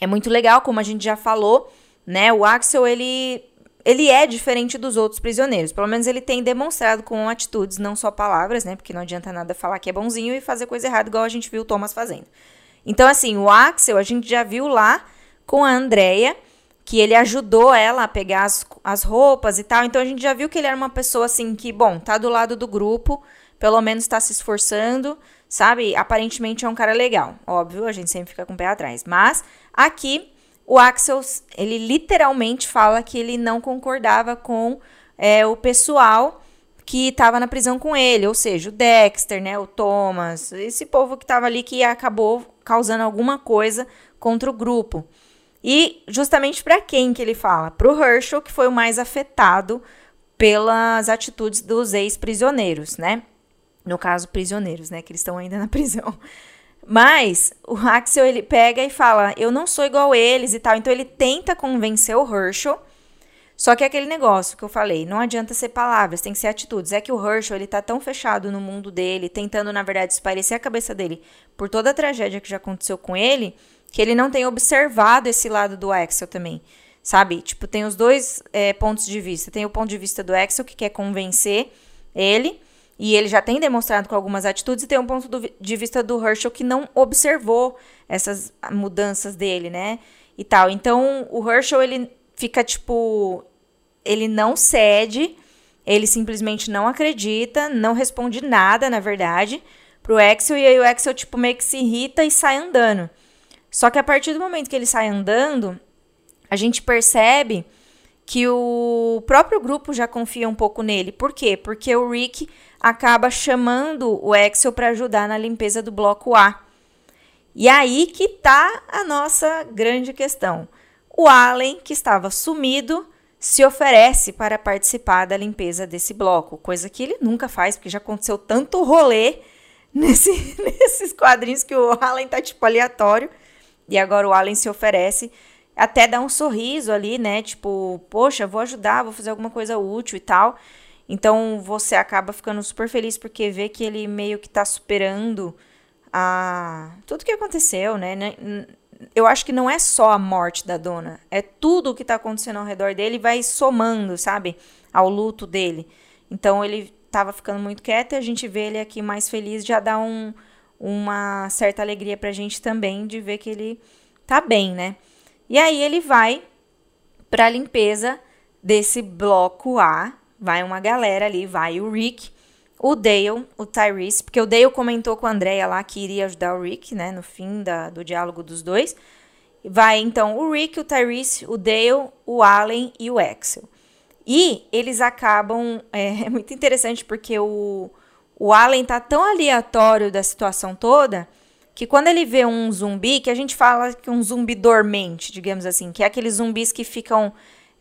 é muito legal, como a gente já falou, né? O Axel, ele ele é diferente dos outros prisioneiros. Pelo menos ele tem demonstrado com atitudes, não só palavras, né? Porque não adianta nada falar que é bonzinho e fazer coisa errada, igual a gente viu o Thomas fazendo. Então, assim, o Axel, a gente já viu lá com a Andrea, que ele ajudou ela a pegar as, as roupas e tal. Então, a gente já viu que ele era uma pessoa, assim, que, bom, tá do lado do grupo, pelo menos tá se esforçando, sabe? Aparentemente é um cara legal. Óbvio, a gente sempre fica com o pé atrás. Mas, aqui o Axel, ele literalmente fala que ele não concordava com é, o pessoal que estava na prisão com ele, ou seja, o Dexter, né, o Thomas, esse povo que estava ali que acabou causando alguma coisa contra o grupo. E justamente para quem que ele fala? Para o Herschel, que foi o mais afetado pelas atitudes dos ex-prisioneiros, né? No caso, prisioneiros, né? Que eles estão ainda na prisão. (laughs) Mas o Axel ele pega e fala: "Eu não sou igual eles" e tal. Então ele tenta convencer o Herschel. Só que é aquele negócio que eu falei, não adianta ser palavras, tem que ser atitudes. É que o Herschel, ele tá tão fechado no mundo dele, tentando na verdade esparecer a cabeça dele por toda a tragédia que já aconteceu com ele, que ele não tem observado esse lado do Axel também. Sabe? Tipo, tem os dois é, pontos de vista. Tem o ponto de vista do Axel, que quer convencer ele, e ele já tem demonstrado com algumas atitudes, e tem um ponto do, de vista do Herschel que não observou essas mudanças dele, né? E tal. Então, o Herschel, ele fica tipo. Ele não cede, ele simplesmente não acredita, não responde nada, na verdade, pro Axel, e aí o Axel, tipo, meio que se irrita e sai andando. Só que a partir do momento que ele sai andando, a gente percebe que o próprio grupo já confia um pouco nele. Por quê? Porque o Rick acaba chamando o Excel para ajudar na limpeza do bloco A. E aí que tá a nossa grande questão. O Allen, que estava sumido, se oferece para participar da limpeza desse bloco, coisa que ele nunca faz, porque já aconteceu tanto rolê (laughs) nesse, nesses quadrinhos que o Allen tá tipo aleatório. E agora o Allen se oferece, até dá um sorriso ali, né? Tipo, poxa, vou ajudar, vou fazer alguma coisa útil e tal. Então você acaba ficando super feliz porque vê que ele meio que tá superando a tudo que aconteceu, né? Eu acho que não é só a morte da dona, é tudo o que tá acontecendo ao redor dele vai somando, sabe? Ao luto dele. Então ele tava ficando muito quieto e a gente vê ele aqui mais feliz, já dá um, uma certa alegria pra gente também de ver que ele tá bem, né? E aí ele vai pra limpeza desse bloco A, vai uma galera ali, vai o Rick, o Dale, o Tyrese, porque o Dale comentou com a Andrea lá que iria ajudar o Rick, né, no fim da, do diálogo dos dois. Vai então o Rick, o Tyrese, o Dale, o Allen e o Axel. E eles acabam. (laughs) É, é muito interessante porque o, o Allen tá tão aleatório da situação toda que quando ele vê um zumbi, que a gente fala que um zumbi dormente, digamos assim, que é aqueles zumbis que ficam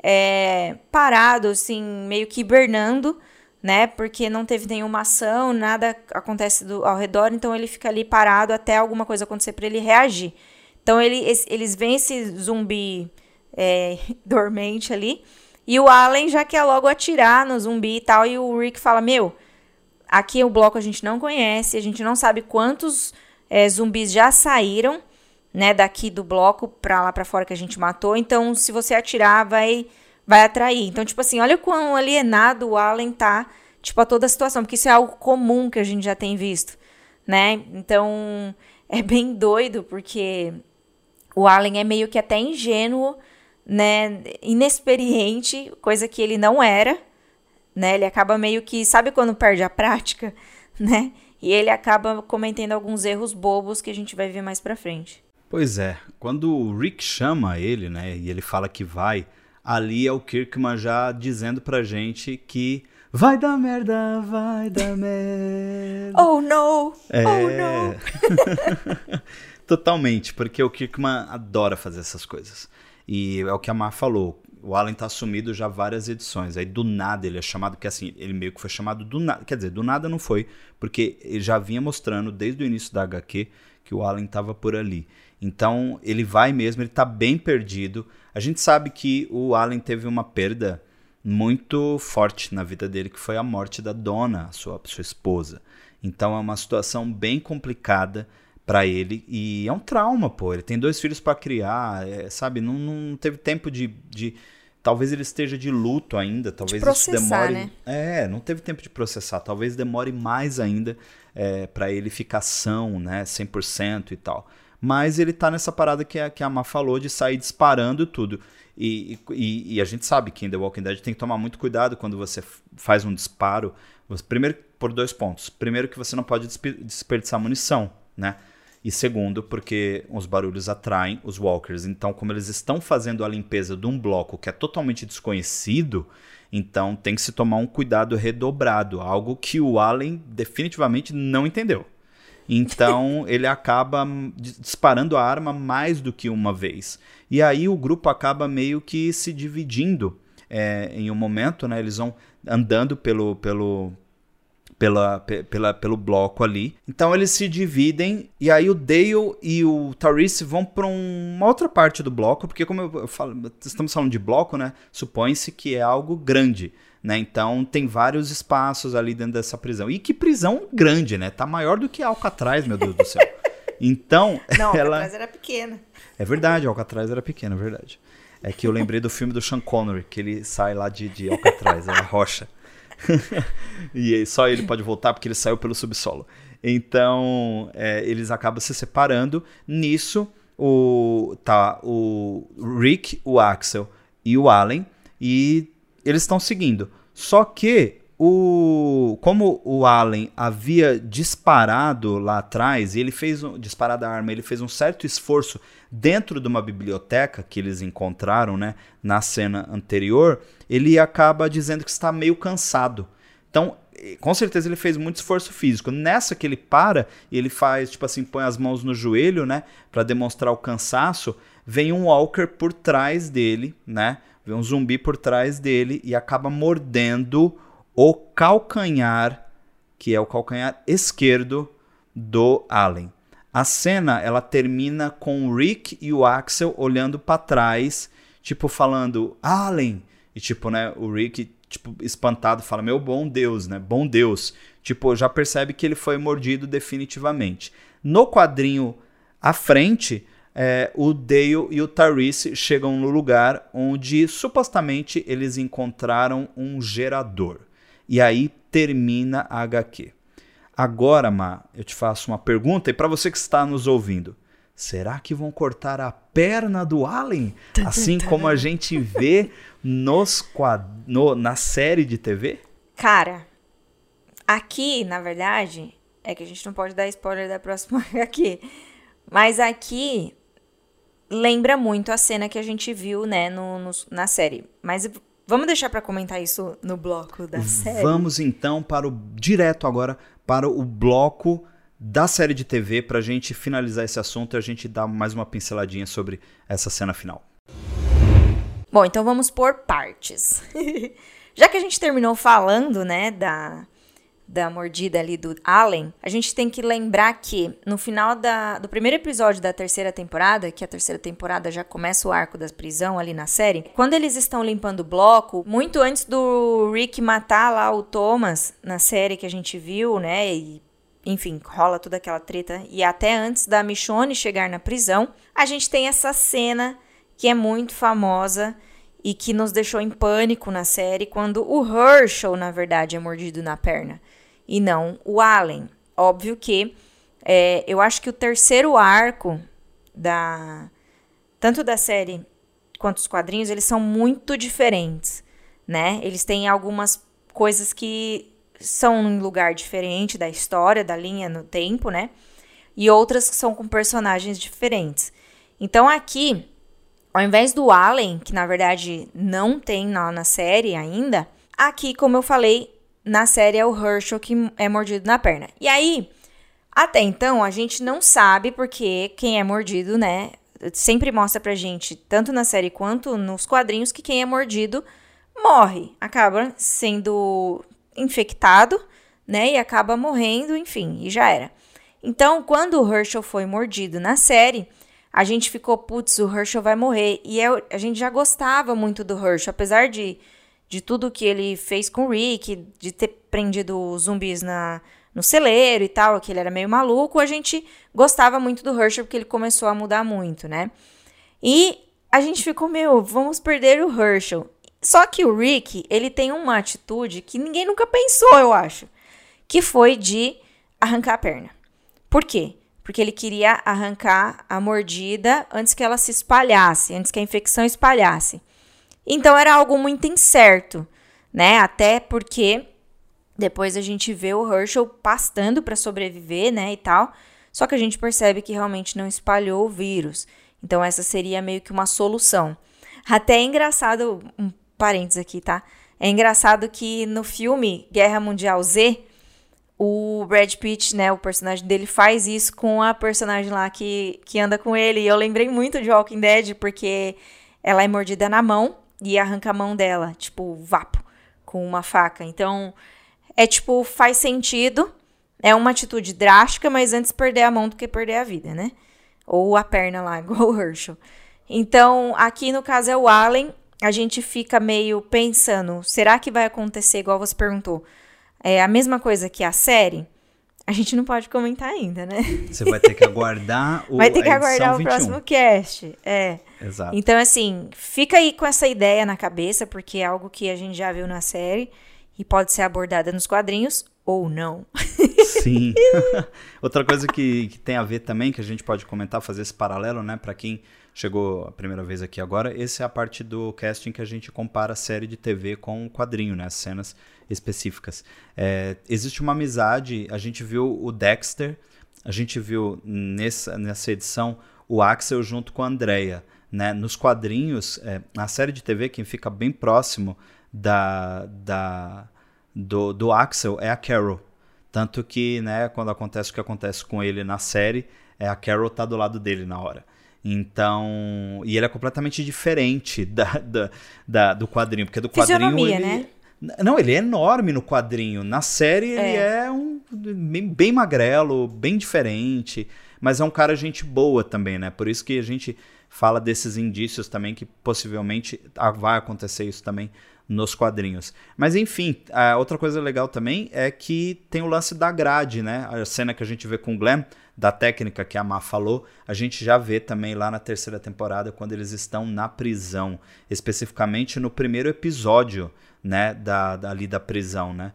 é, parado, assim, meio que hibernando, né? Porque não teve nenhuma ação, nada acontece do, ao redor, então ele fica ali parado até alguma coisa acontecer para ele reagir. Então ele, eles veem esse zumbi é, (laughs) dormente ali, e o Allen já quer logo atirar no zumbi e tal, e o Rick fala: Meu, aqui o bloco a gente não conhece, a gente não sabe quantos é, zumbis já saíram né, daqui do bloco pra lá pra fora que a gente matou. Então, se você atirar, vai vai atrair. Então, tipo assim, olha o quão alienado o Allen tá tipo, a toda a situação, porque isso é algo comum que a gente já tem visto, né? Então, (laughs) é bem doido, porque o Allen é meio que até ingênuo, né? Inexperiente, coisa que ele não era, né? Ele acaba meio que, sabe quando perde a prática, (laughs) né? E ele acaba cometendo alguns erros bobos que a gente vai ver mais pra frente. Pois é, quando o Rick chama ele, né, e ele fala que vai, ali é o Kirkman já dizendo pra gente que vai dar merda, vai dar (laughs) merda. Oh no! É... Oh no! (laughs) Totalmente, porque o Kirkman adora fazer essas coisas. E é o que a Mar falou. O Alan tá assumido já várias edições. Aí do nada ele é chamado, que assim, ele meio que foi chamado do nada. Quer dizer, do nada não foi, porque ele já vinha mostrando desde o início da HQ que o Alan tava por ali. Então ele vai mesmo, ele está bem perdido. A gente sabe que o Allen teve uma perda muito forte na vida dele, que foi a morte da dona, sua, sua esposa. Então é uma situação bem complicada para ele e é um trauma, pô. Ele tem dois filhos para criar, é, sabe? Não, não teve tempo de, de, Talvez ele esteja de luto ainda, talvez de isso demore. Né? É, não teve tempo de processar. Talvez demore mais ainda é, para ele ficar são, né? 100% e tal mas ele tá nessa parada que a, que a Má falou de sair disparando tudo. E, e, e, a gente sabe que em The Walking Dead tem que tomar muito cuidado quando você faz um disparo. Primeiro, por dois pontos. Primeiro, que você não pode desperdiçar munição, né? E segundo, porque os barulhos atraem os walkers. Então, como eles estão fazendo a limpeza de um bloco que é totalmente desconhecido, então tem que se tomar um cuidado redobrado. Algo que o Allen definitivamente não entendeu. Então ele acaba disparando a arma mais do que uma vez. E aí o grupo acaba meio que se dividindo é, em um momento, né? Eles vão andando pelo, pelo, pela, pela, pelo bloco ali. Então eles se dividem e aí o Dale e o Tarice vão para um, uma outra parte do bloco, porque como eu falo, estamos falando de bloco, né? Supõe-se que é algo grande. Né? Então tem vários espaços ali dentro dessa prisão. E que prisão grande, né? Tá maior do que Alcatraz, meu Deus do céu. (laughs) Então, Não, ela... Alcatraz era pequena. É verdade, Alcatraz era pequena, é verdade. É que eu lembrei do filme do Sean Connery, que ele sai lá de, de Alcatraz, é a rocha. (laughs) e só ele pode voltar porque ele saiu pelo subsolo. Então, é, eles acabam se separando. Nisso, o, tá o Rick, o Axel e o Allen. E eles estão seguindo. Só que o como o Allen havia disparado lá atrás, ele fez um, disparado a arma, ele fez um certo esforço dentro de uma biblioteca que eles encontraram, né, na cena anterior, ele acaba dizendo que está meio cansado. Então, com certeza ele fez muito esforço físico. Nessa que ele para, ele faz, tipo assim, põe as mãos no joelho, né, para demonstrar o cansaço, vem um walker por trás dele, né? Vê um zumbi por trás dele e acaba mordendo o calcanhar, que é o calcanhar esquerdo do Allen. A cena ela termina com o Rick e o Axel olhando para trás, tipo falando Allen e tipo, né, o Rick tipo espantado fala: "Meu bom Deus, né? Bom Deus". Tipo, já percebe que ele foi mordido definitivamente. No quadrinho à frente, é, o Dale e o Tarice chegam no lugar onde supostamente eles encontraram um gerador. E aí termina a HQ. Agora, Ma, eu te faço uma pergunta e para você que está nos ouvindo, será que vão cortar a perna do Allen, assim como a gente vê nos quad... no, na série de TV? Cara, aqui, na verdade, é que a gente não pode dar spoiler da próxima (laughs) HQ. Mas aqui lembra muito a cena que a gente viu, né, no, no na série. Mas vamos deixar para comentar isso no bloco da série. Vamos então para o direto agora para o bloco da série de TV para a gente finalizar esse assunto e a gente dar mais uma pinceladinha sobre essa cena final. Bom, então vamos por partes. (laughs) Já que a gente terminou falando, né, da da mordida ali do Allen, a gente tem que lembrar que no final da, do primeiro episódio da terceira temporada, que a terceira temporada já começa o arco da prisão ali na série, quando eles estão limpando o bloco, muito antes do Rick matar lá o Thomas na série que a gente viu, né, e enfim, rola toda aquela treta, e até antes da Michonne chegar na prisão, a gente tem essa cena que é muito famosa e que nos deixou em pânico na série quando o Herschel, na verdade, é mordido na perna e não o Allen. Óbvio que é, eu acho que o terceiro arco da tanto da série quanto os quadrinhos eles são muito diferentes, né? Eles têm algumas coisas que são em lugar diferente da história, da linha no tempo, né? E outras que são com personagens diferentes. Então aqui ao invés do Allen, que na verdade não tem na, na série ainda, aqui, como eu falei, na série é o Herschel que é mordido na perna. E aí, até então, a gente não sabe porque quem é mordido, né? Sempre mostra pra gente, tanto na série quanto nos quadrinhos, que quem é mordido morre, acaba sendo infectado, né? E acaba morrendo, enfim, e já era. Então, quando o Herschel foi mordido na série, a gente ficou, putz, o Herschel vai morrer. E eu, a gente já gostava muito do Herschel, apesar de, de tudo que ele fez com o Rick, de ter prendido zumbis na, no celeiro e tal, que ele era meio maluco, a gente gostava muito do Herschel porque ele começou a mudar muito, né? E a gente ficou, meu, vamos perder o Herschel. Só que o Rick, ele tem uma atitude que ninguém nunca pensou, eu acho, que foi de arrancar a perna. Por quê? porque ele queria arrancar a mordida antes que ela se espalhasse, antes que a infecção espalhasse. Então era algo muito incerto, né? Até porque depois a gente vê o Herschel pastando para sobreviver, né, e tal. Só que a gente percebe que realmente não espalhou o vírus. Então essa seria meio que uma solução. Até é engraçado, um parênteses aqui, tá? É engraçado que no filme Guerra Mundial Z, o Brad Pitt, né, o personagem dele, faz isso com a personagem lá que, que anda com ele. E eu lembrei muito de Walking Dead, porque ela é mordida na mão e arranca a mão dela, tipo, vapo, com uma faca. Então, é tipo, faz sentido. É uma atitude drástica, mas antes perder a mão do que perder a vida, né? Ou a perna lá, (laughs) igual o Herschel. Então, aqui no caso é o Allen, a gente fica meio pensando, será que vai acontecer igual você perguntou? é a mesma coisa que a série, a gente não pode comentar ainda, né? Você vai ter que aguardar (laughs) o Vai ter que aguardar o 21. próximo cast. É. Exato. Então, assim, fica aí com essa ideia na cabeça, porque é algo que a gente já viu na série e pode ser abordada nos quadrinhos ou não. Sim. (laughs) (laughs) Outra coisa que, que tem a ver também, que a gente pode comentar, fazer esse paralelo, né, para quem chegou a primeira vez aqui agora, essa é a parte do casting que a gente compara a série de TV com o quadrinho, né? As cenas específicas. É, existe uma amizade, a gente viu o Dexter, a gente viu nessa, nessa edição o Axel junto com a Andrea. Né? Nos quadrinhos, é, na série de TV, quem fica bem próximo da, da, do, do Axel é a Carol. Tanto que, né, quando acontece o que acontece com ele na série, é a Carol tá do lado dele na hora. Então, e ele é completamente diferente (laughs) da, da, da do quadrinho, porque do quadrinho ele, né? Não, ele é enorme no quadrinho. Na série ele é, é um bem, bem, magrelo, bem diferente, mas é um cara gente boa também, né? Por isso que a gente fala desses indícios também que possivelmente vai acontecer isso também nos quadrinhos. Mas enfim, outra coisa legal também é que tem o lance da grade, né? A cena que a gente vê com o Glenn da técnica que a Má falou, a gente já vê também lá na terceira temporada quando eles estão na prisão, especificamente no primeiro episódio, né, da, da ali da prisão, né?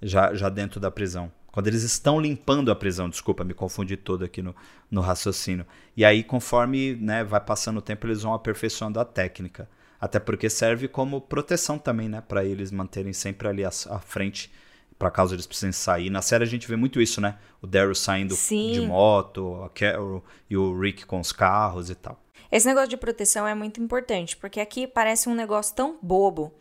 Já, já dentro da prisão. Quando eles estão limpando a prisão, desculpa, me confundi todo aqui no, no raciocínio. E aí, conforme né, vai passando o tempo, eles vão aperfeiçoando a técnica. Até porque serve como proteção também, né? Para eles manterem sempre ali à, à frente para caso eles precisem sair. Na série a gente vê muito isso, né? O Daryl saindo Sim. de moto, a Carol e o Rick com os carros e tal. Esse negócio de proteção é muito importante, porque aqui parece um negócio tão bobo,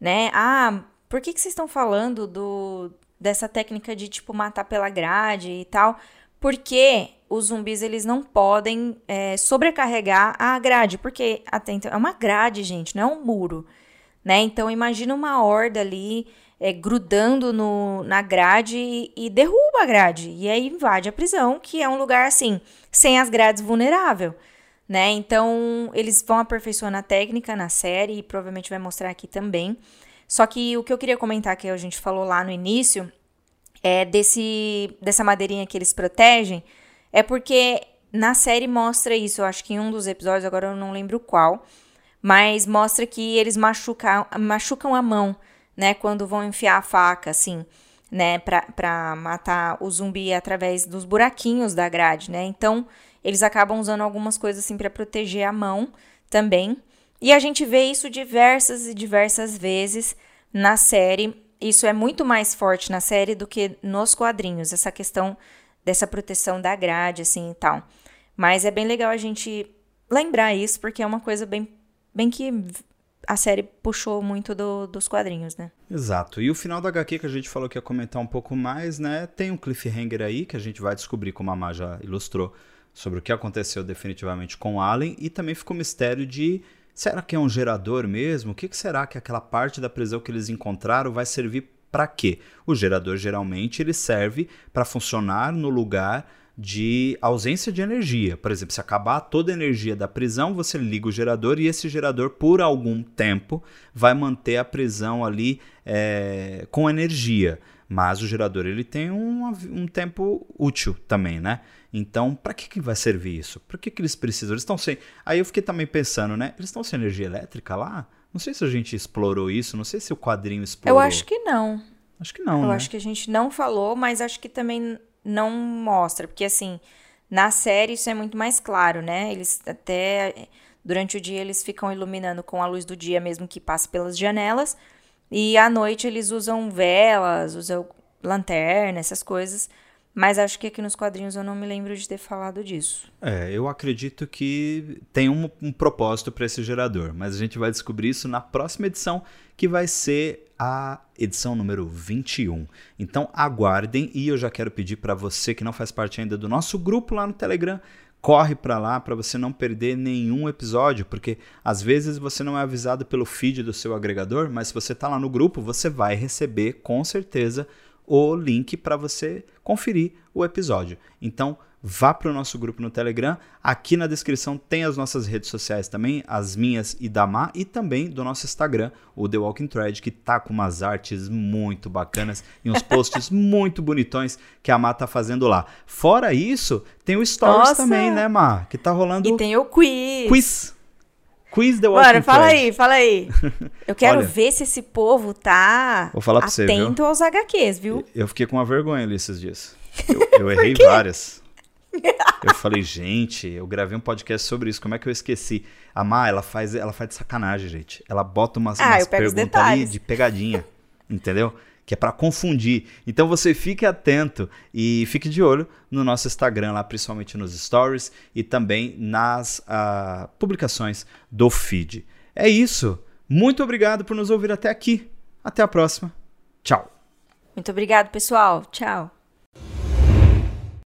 né? Ah, por que, que vocês estão falando do, dessa técnica de, tipo, matar pela grade e tal? Porque os zumbis, eles não podem é, sobrecarregar a grade, porque, atento, é uma grade, gente, não é um muro, né? Então, imagina uma horda ali é, grudando no, na grade e, e, derruba a grade. E aí invade a prisão, que é um lugar assim, sem as grades vulnerável. Né? Então, eles vão aperfeiçoando a técnica na série e provavelmente vai mostrar aqui também. Só que o que eu queria comentar que a gente falou lá no início é desse dessa madeirinha que eles protegem, é porque na série mostra isso, eu acho que em um dos episódios, agora eu não lembro qual, mas mostra que eles machucam, machucam a mão, né, quando vão enfiar a faca, assim, né, pra, pra matar o zumbi através dos buraquinhos da grade, né, então eles acabam usando algumas coisas assim para proteger a mão também. E a gente vê isso diversas e diversas vezes na série. Isso é muito mais forte na série do que nos quadrinhos, essa questão dessa proteção da grade, assim e tal. Mas é bem legal a gente lembrar isso, porque é uma coisa bem, bem que a série puxou muito do, dos quadrinhos, né? Exato. E o final da HQ que a gente falou que ia comentar um pouco mais, né? Tem um cliffhanger aí que a gente vai descobrir, como a Má já ilustrou, sobre o que aconteceu definitivamente com Allen e também ficou o mistério de será que é um gerador mesmo? O que, será que aquela parte da prisão que eles encontraram vai servir para quê? O gerador geralmente ele serve para funcionar no lugar de ausência de energia. Por exemplo, se acabar toda a energia da prisão, você liga o gerador e esse gerador, por algum tempo, vai manter a prisão ali é, com energia. Mas o gerador ele tem um, um tempo útil também, né? Então, para que, que vai servir isso? Para que, que eles precisam? Eles estão sem. Aí eu fiquei também pensando, né? Eles estão sem energia elétrica lá? Não sei se a gente explorou isso, não sei se o quadrinho explorou. Eu acho que não. Acho que não. Eu né? acho que a gente não falou, mas acho que também não mostra, porque assim, na série isso é muito mais claro, né? Eles até durante o dia eles ficam iluminando com a luz do dia mesmo que passa pelas janelas, e à noite eles usam velas, usam lanterna, essas coisas mas acho que aqui nos quadrinhos eu não me lembro de ter falado disso. É, eu acredito que tem um, um propósito para esse gerador, mas a gente vai descobrir isso na próxima edição, que vai ser a edição número 21. Então aguardem e eu já quero pedir para você que não faz parte ainda do nosso grupo lá no Telegram, corre para lá para você não perder nenhum episódio, porque às vezes você não é avisado pelo feed do seu agregador, mas se você está lá no grupo, você vai receber com certeza o link para você conferir o episódio. Então, vá para o nosso grupo no Telegram. Aqui na descrição tem as nossas redes sociais também, as minhas e da Má, e também do nosso Instagram, o The Walking Thread, que tá com umas artes muito bacanas e uns (laughs) posts muito bonitões que a Má tá fazendo lá. Fora isso, tem o Stories Nossa. também, né, Má? Que tá rolando. E tem o quiz. Quiz. Quiz The Walking Bora, fala aí, fala aí. (laughs) Eu quero Olha, ver se esse povo tá vou falar pra atento você, aos HQs, viu? Eu fiquei com uma vergonha ali esses dias. Eu, (laughs) eu errei várias. (laughs) Eu falei, gente, eu gravei um podcast sobre isso, como é que eu esqueci? A Má, ela faz, ela faz de sacanagem, gente. Ela bota umas, ah, umas perguntas ali de pegadinha, entendeu? Que é para confundir. Então você fique atento e fique de olho no nosso Instagram lá, principalmente nos stories e também nas uh, publicações do feed. É isso. Muito obrigado por nos ouvir até aqui. Até a próxima. Tchau. Muito obrigado, pessoal. Tchau.